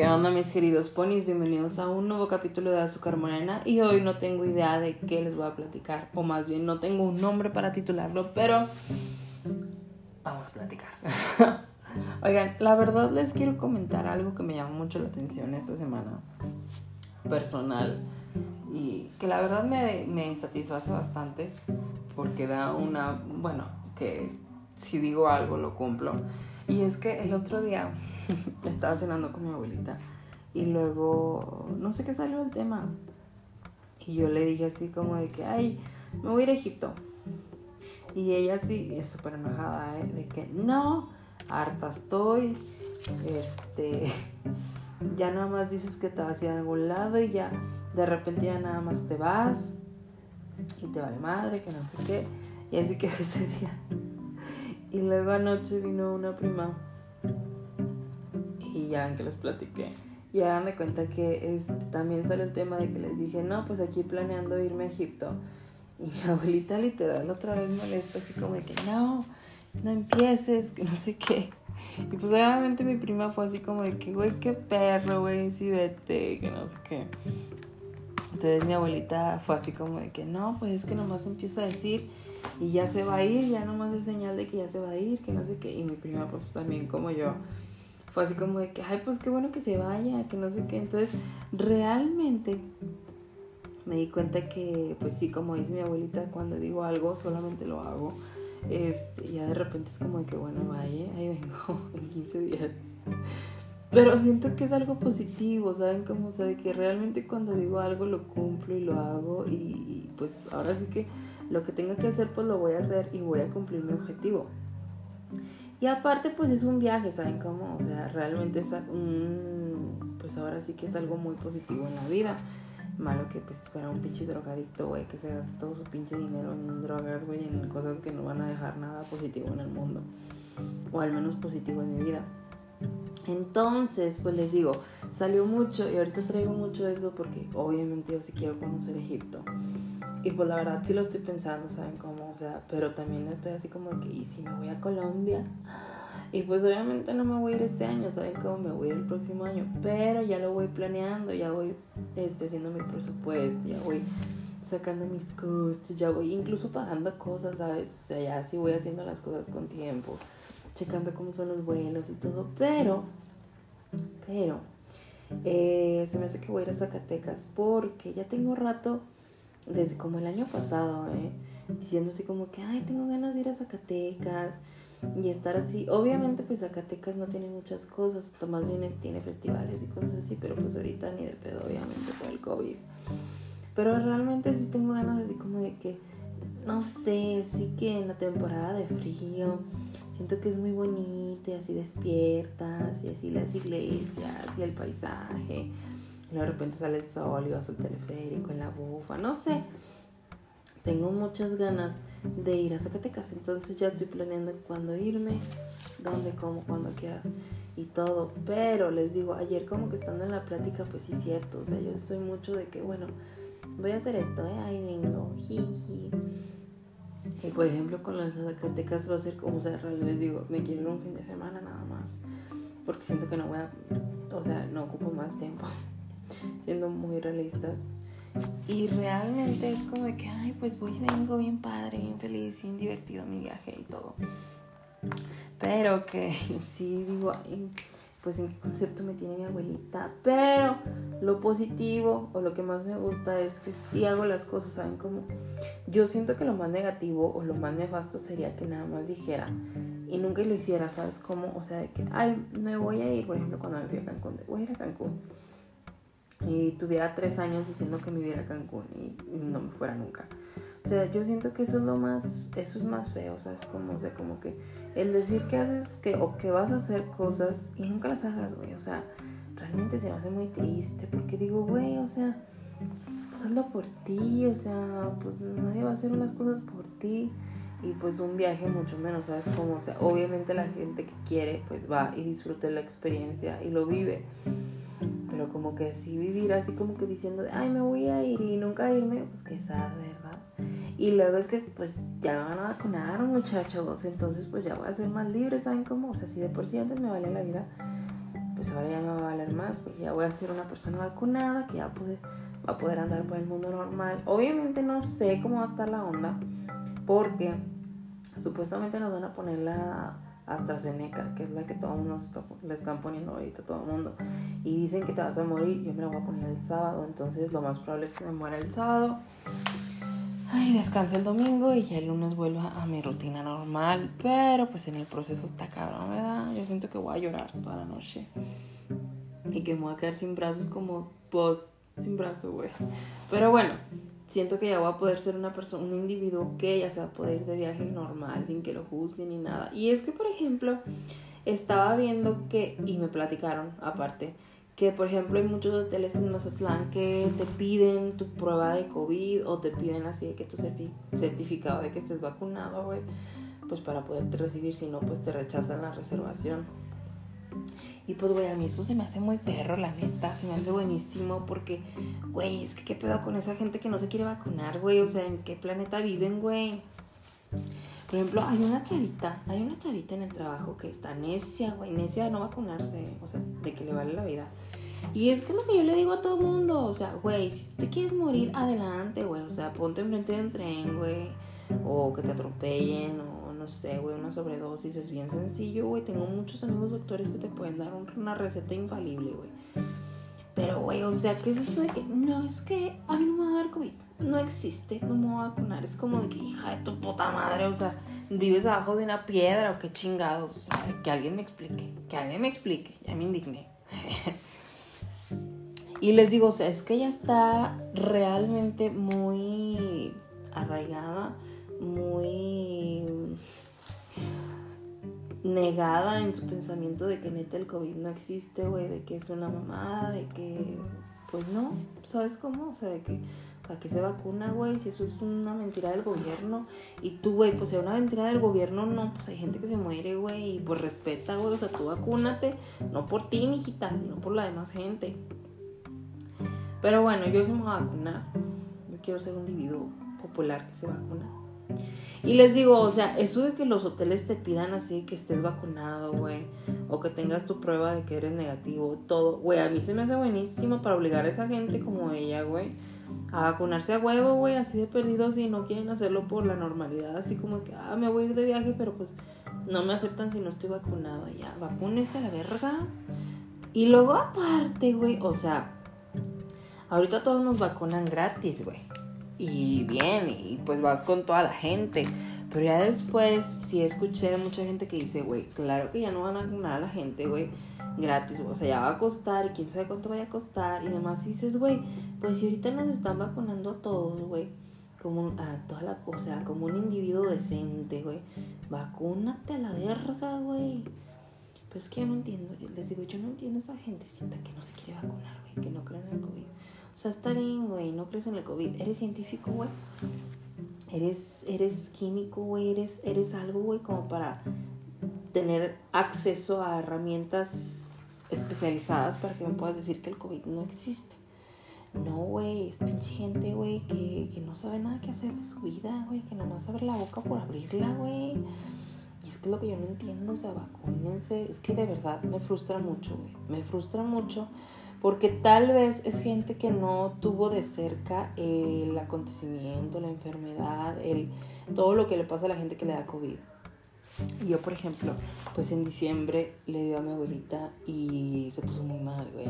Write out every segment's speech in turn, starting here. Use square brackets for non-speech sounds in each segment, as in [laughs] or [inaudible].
¿Qué onda mis queridos ponis? Bienvenidos a un nuevo capítulo de Azúcar Morena y hoy no tengo idea de qué les voy a platicar o más bien no tengo un nombre para titularlo, pero vamos a platicar. [laughs] Oigan, la verdad les quiero comentar algo que me llamó mucho la atención esta semana personal y que la verdad me, me satisface bastante porque da una, bueno, que si digo algo lo cumplo. Y es que el otro día [laughs] estaba cenando con mi abuelita y luego no sé qué salió el tema. Y yo le dije así como de que, ay, me voy a ir a Egipto. Y ella sí es súper enojada, ¿eh? de que no, harta estoy, este, [laughs] ya nada más dices que te vas a ir a algún lado y ya de repente ya nada más te vas y te vale madre, que no sé qué. Y así quedó [laughs] ese día. Y luego anoche vino una prima y ya ven que les platiqué. Y ahora me cuenta que este, también sale el tema de que les dije, no, pues aquí planeando irme a Egipto. Y mi [laughs] abuelita literal otra vez molesta, así como de que no, no empieces, que no sé qué. Y pues obviamente mi prima fue así como de que, güey, qué perro, güey, sí vete, que no sé qué. Entonces mi abuelita fue así como de que no, pues es que nomás empieza a decir y ya se va a ir, ya nomás es señal de que ya se va a ir, que no sé qué. Y mi prima pues también como yo fue así como de que, ay, pues qué bueno que se vaya, que no sé qué. Entonces realmente me di cuenta que pues sí, como dice mi abuelita, cuando digo algo solamente lo hago. Este, ya de repente es como de que bueno, vaya, ahí vengo [laughs] en 15 días. Pero siento que es algo positivo, ¿saben? Como, o sea, de que realmente cuando digo algo lo cumplo y lo hago y, y pues ahora sí que lo que tenga que hacer pues lo voy a hacer y voy a cumplir mi objetivo. Y aparte pues es un viaje, ¿saben cómo? O sea, realmente es un, pues ahora sí que es algo muy positivo en la vida. Malo que pues para un pinche drogadicto, güey, que se gaste todo su pinche dinero en drogas, güey, en cosas que no van a dejar nada positivo en el mundo. O al menos positivo en mi vida. Entonces, pues les digo, salió mucho y ahorita traigo mucho de eso porque obviamente yo sí quiero conocer Egipto. Y pues la verdad sí lo estoy pensando, ¿saben cómo? O sea, pero también estoy así como que, ¿y si me voy a Colombia? Y pues obviamente no me voy a ir este año, ¿saben cómo? Me voy a ir el próximo año. Pero ya lo voy planeando, ya voy este, haciendo mi presupuesto, ya voy sacando mis costos, ya voy incluso pagando cosas, ¿sabes? O sea, ya sí voy haciendo las cosas con tiempo, checando cómo son los vuelos y todo. Pero, pero, eh, se me hace que voy a ir a Zacatecas porque ya tengo rato desde como el año pasado, ¿eh? diciendo así como que, ay, tengo ganas de ir a Zacatecas y estar así. Obviamente, pues Zacatecas no tiene muchas cosas, más bien tiene festivales y cosas así, pero pues ahorita ni de pedo, obviamente, por el COVID. Pero realmente sí tengo ganas así como de que, no sé, sí que en la temporada de frío siento que es muy bonito y así despiertas y así las iglesias y el paisaje y de repente sale el sol y vas al teleférico en la bufa, no sé. Tengo muchas ganas de ir a Zacatecas, entonces ya estoy planeando cuándo irme, dónde, cómo, cuándo quieras y todo. Pero les digo, ayer como que estando en la plática, pues sí, cierto. O sea, yo soy mucho de que, bueno, voy a hacer esto, ¿eh? Ahí vengo, jiji. Y por ejemplo, con las Zacatecas va a ser como, sea, les digo, me quiero ir un fin de semana nada más. Porque siento que no voy a, o sea, no ocupo más tiempo siendo muy realistas. Y realmente es como de que, ay, pues voy y vengo bien padre, bien feliz, bien divertido mi viaje y todo. Pero que [laughs] sí digo, ay, pues en qué concepto me tiene mi abuelita. Pero lo positivo o lo que más me gusta es que sí hago las cosas, ¿saben cómo? Yo siento que lo más negativo o lo más nefasto sería que nada más dijera y nunca lo hiciera, ¿sabes cómo? O sea, de que, ay, me voy a ir, por ejemplo, cuando me fui a Cancún, voy a ir a Cancún y tuviera tres años diciendo que me viera a Cancún y, no me fuera nunca. O sea, yo siento que eso es lo más, eso es más feo, ¿sabes? Como, o sea, como que el decir que haces que, o que vas a hacer cosas y nunca las hagas, güey, o sea, realmente se me hace muy triste porque digo, güey, o sea, pues hazlo por ti, o sea, pues nadie va a hacer unas cosas por ti y pues un viaje mucho menos, ¿sabes? Como, o sea, obviamente la gente que quiere, pues va y disfruta la experiencia y lo vive pero como que sí vivir así como que diciendo, ay, me voy a ir y nunca irme, pues que sabe, ¿verdad? Y luego es que pues ya me van a vacunar muchachos, entonces pues ya voy a ser más libre, ¿saben cómo? O sea, si de por sí antes me valía la vida, pues ahora ya me va a valer más porque ya voy a ser una persona vacunada que ya puede, va a poder andar por el mundo normal. Obviamente no sé cómo va a estar la onda porque supuestamente nos van a poner la AstraZeneca, que es la que todo el mundo le están poniendo ahorita todo el mundo. Y dicen que te vas a morir, yo me la voy a poner el sábado, entonces lo más probable es que me muera el sábado. Ay, descanse el domingo y ya el lunes vuelva a mi rutina normal. Pero pues en el proceso está cabrón, ¿verdad? Yo siento que voy a llorar toda la noche. Y que me voy a quedar sin brazos como pues sin brazo, güey. Pero bueno, siento que ya voy a poder ser una persona, un individuo que ya se va a poder ir de viaje normal, sin que lo juzguen ni nada. Y es que, por ejemplo, estaba viendo que, y me platicaron aparte, que por ejemplo hay muchos hoteles en Mazatlán que te piden tu prueba de COVID o te piden así de que tu certificado de que estés vacunado, güey, pues para poderte recibir, si no, pues te rechazan la reservación. Y pues, güey, a mí eso se me hace muy perro, la neta, se me hace buenísimo porque, güey, es que qué pedo con esa gente que no se quiere vacunar, güey, o sea, ¿en qué planeta viven, güey? Por ejemplo, hay una chavita, hay una chavita en el trabajo que está necia, güey, necia de no vacunarse, o sea, de que le vale la vida. Y es que es lo que yo le digo a todo mundo, o sea, güey, si te quieres morir, adelante, güey, o sea, ponte enfrente de un tren, güey, o que te atropellen, o no sé, güey, una sobredosis, es bien sencillo, güey, tengo muchos amigos doctores que te pueden dar una receta infalible, güey. Pero, güey, o sea, ¿qué es eso de que, no, es que a mí no me va a dar COVID? No existe, no me voy a vacunar, es como de que, hija de tu puta madre, o sea, vives abajo de una piedra o qué chingados, o sea, que alguien me explique, que alguien me explique, ya me indigné. [laughs] Y les digo, o sea, es que ella está realmente muy arraigada, muy negada en su pensamiento de que neta el COVID no existe, güey, de que es una mamada, de que, pues no, ¿sabes cómo? O sea, de que, ¿para qué se vacuna, güey? Si eso es una mentira del gobierno. Y tú, güey, pues es una mentira del gobierno, no, pues hay gente que se muere, güey, y pues respeta, güey, o sea, tú vacúnate, no por ti, mijita, sino por la demás gente. Pero bueno, yo sí me voy a. Yo quiero ser un individuo popular que se vacuna. Y les digo, o sea, eso de que los hoteles te pidan así que estés vacunado, güey, o que tengas tu prueba de que eres negativo, todo, güey, a mí se me hace buenísimo para obligar a esa gente como ella, güey, a vacunarse a huevo, güey, así de perdido si no quieren hacerlo por la normalidad, así como que, ah, me voy a ir de viaje, pero pues no me aceptan si no estoy vacunado, ya, vacúnese a la verga. Y luego aparte, güey, o sea, Ahorita todos nos vacunan gratis, güey. Y bien, y pues vas con toda la gente. Pero ya después sí escuché mucha gente que dice, güey, claro que ya no van a vacunar a la gente, güey, gratis. O sea, ya va a costar y quién sabe cuánto vaya a costar. Y demás y dices, güey, pues si ahorita nos están vacunando a todos, güey. Como a toda la, o sea, como un individuo decente, güey. Vacúnate a la verga, güey. Pues es que yo no entiendo, les digo, yo no entiendo a esa gentecita que no se quiere vacunar, güey, que no creen en el COVID. O sea, está bien, güey, no crees en el COVID. Eres científico, güey. Eres, eres químico, güey. Eres, eres algo, güey, como para tener acceso a herramientas especializadas para que me puedas decir que el COVID no existe. No, güey, es pinche gente, güey, que, que no sabe nada que hacer de su vida, güey, que nomás abre la boca por abrirla, güey. Y es que lo que yo no entiendo, o sea, vacúnense. Es que de verdad me frustra mucho, güey. Me frustra mucho porque tal vez es gente que no tuvo de cerca el acontecimiento, la enfermedad, el, todo lo que le pasa a la gente que le da COVID. Yo, por ejemplo, pues en diciembre le dio a mi abuelita y se puso muy mal, güey.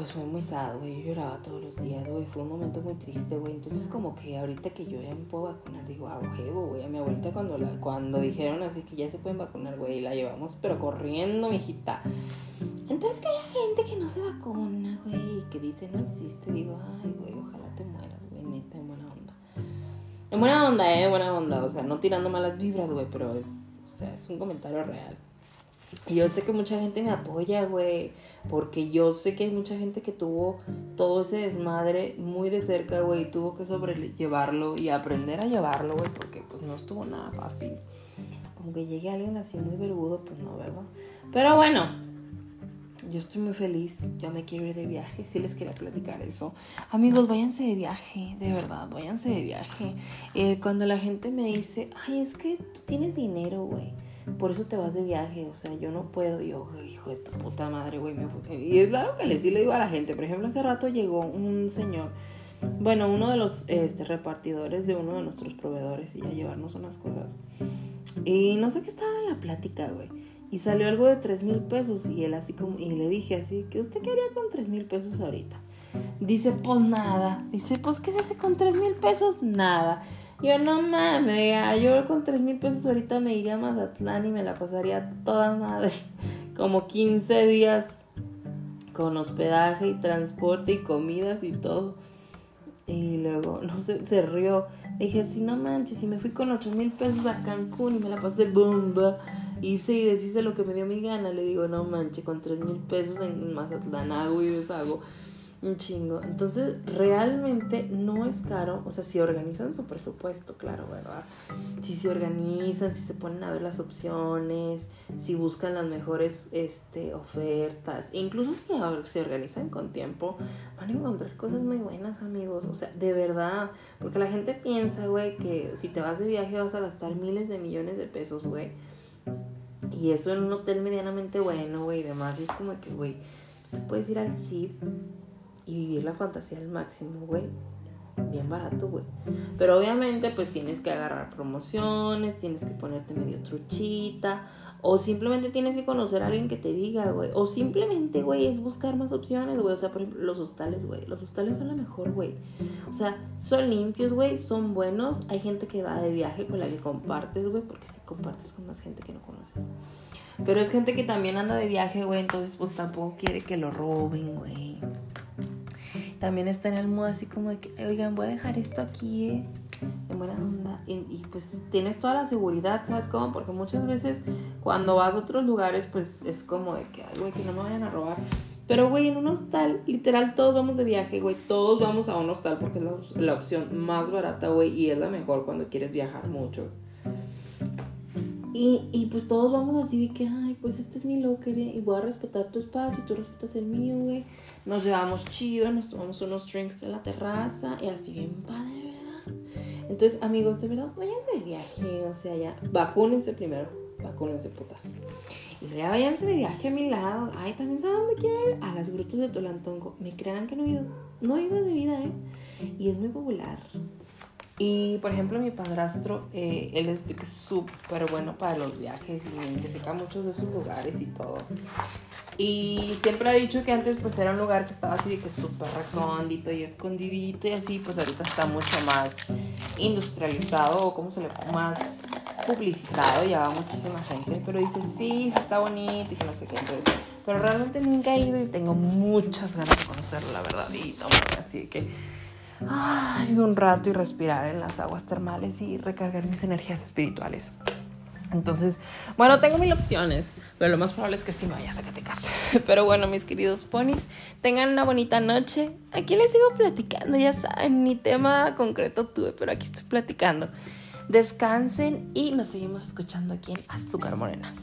Y pues fue muy sad, güey. Yo lloraba todos los días, güey. Fue un momento muy triste, güey. Entonces, como que ahorita que yo ya me puedo vacunar, digo, ah, güey. A mi abuelita cuando, la, cuando dijeron así que ya se pueden vacunar, güey, la llevamos, pero corriendo, mijita. Entonces que hay gente que no se vacuna, güey, que dice no existe. Digo, ay, güey, ojalá te mueras, güey, neta, en buena onda. En buena onda, eh, buena onda. O sea, no tirando malas vibras, güey, pero es, o sea, es un comentario real. Y yo sé que mucha gente me apoya, güey, porque yo sé que hay mucha gente que tuvo todo ese desmadre muy de cerca, güey, y tuvo que sobrellevarlo y aprender a llevarlo, güey, porque pues no estuvo nada fácil. Como que llegue alguien así muy vergudo, pues no, ¿verdad? Pero bueno, yo estoy muy feliz, yo me quiero ir de viaje, sí les quería platicar eso. Amigos, váyanse de viaje, de verdad, váyanse de viaje. Eh, cuando la gente me dice, ay, es que tú tienes dinero, güey. Por eso te vas de viaje, o sea, yo no puedo, yo, hijo de tu puta madre, güey, Y es claro que le sí le digo a la gente, por ejemplo, hace rato llegó un señor, bueno, uno de los este, repartidores de uno de nuestros proveedores y a llevarnos unas cosas. Y no sé qué estaba en la plática, güey. Y salió algo de 3 mil pesos y él así como, y le dije así, ¿qué usted quería con 3 mil pesos ahorita? Dice, pues nada. Dice, pues ¿qué se hace con 3 mil pesos? Nada. Yo no mames, yo con 3 mil pesos ahorita me iría a Mazatlán y me la pasaría toda madre. [laughs] Como 15 días con hospedaje y transporte y comidas y todo. Y luego, no sé, se rió. dije, si no manches, si me fui con 8 mil pesos a Cancún y me la pasé bomba. Hice y deshice lo que me dio mi gana. Le digo, no manches, con 3 mil pesos en Mazatlán hago y deshago un chingo. Entonces, realmente no es caro. O sea, si organizan su presupuesto, claro, ¿verdad? Si se organizan, si se ponen a ver las opciones, si buscan las mejores este, ofertas, incluso si se organizan con tiempo, van a encontrar cosas muy buenas, amigos. O sea, de verdad. Porque la gente piensa, güey, que si te vas de viaje vas a gastar miles de millones de pesos, güey. Y eso en un hotel medianamente bueno, güey, y demás. Y es como que, güey, tú puedes ir al CIP y vivir la fantasía al máximo, güey. Bien barato, güey. Pero obviamente, pues tienes que agarrar promociones, tienes que ponerte medio truchita. O simplemente tienes que conocer a alguien que te diga, güey. O simplemente, güey, es buscar más opciones, güey. O sea, por ejemplo, los hostales, güey. Los hostales son la mejor, güey. O sea, son limpios, güey. Son buenos. Hay gente que va de viaje con la que compartes, güey. Porque si compartes con más gente que no conoces. Pero es gente que también anda de viaje, güey. Entonces, pues tampoco quiere que lo roben, güey también está en el modo así como de que, oigan, voy a dejar esto aquí, ¿eh? En buena onda. Y, pues tienes toda la seguridad, ¿sabes cómo? Porque muchas veces cuando vas a otros lugares, pues es como de que, ay, güey, que no me vayan a robar. Pero, güey, en un hostal, literal, todos vamos de viaje, güey. Todos vamos a un hostal porque es la, la opción más barata, güey. Y es la mejor cuando quieres viajar mucho. Y, y, pues todos vamos así de que, ay, pues este es mi locker y voy a respetar tu espacio y tú respetas el mío, güey nos llevamos chido, nos tomamos unos drinks en la terraza y así bien padre, ¿verdad? Entonces, amigos, de verdad, váyanse de viaje, o sea, ya, vacúnense primero, vacúnense putas. Y ya váyanse de viaje a mi lado. Ay, también saben dónde quiero ir. A las grutas de Tolantongo. Me creerán que no he ido. No he ido en mi vida, ¿eh? Y es muy popular. Y por ejemplo, mi padrastro, eh, él es súper bueno para los viajes y identifica muchos de esos lugares y todo. Y siempre ha dicho que antes pues era un lugar que estaba así de que súper recóndito y escondidito y así, pues ahorita está mucho más industrializado o como se le más publicitado, ya va muchísima gente, pero dice sí, está bonito y que no sé qué, pero realmente nunca he ido y tengo muchas ganas de conocerlo, la verdad, y así que ay, un rato y respirar en las aguas termales y recargar mis energías espirituales. Entonces, bueno, tengo mil opciones, pero lo más probable es que sí me vaya a casa. [laughs] Pero bueno, mis queridos ponis, tengan una bonita noche. Aquí les sigo platicando, ya saben, ni tema concreto tuve, pero aquí estoy platicando. Descansen y nos seguimos escuchando aquí en Azúcar Morena.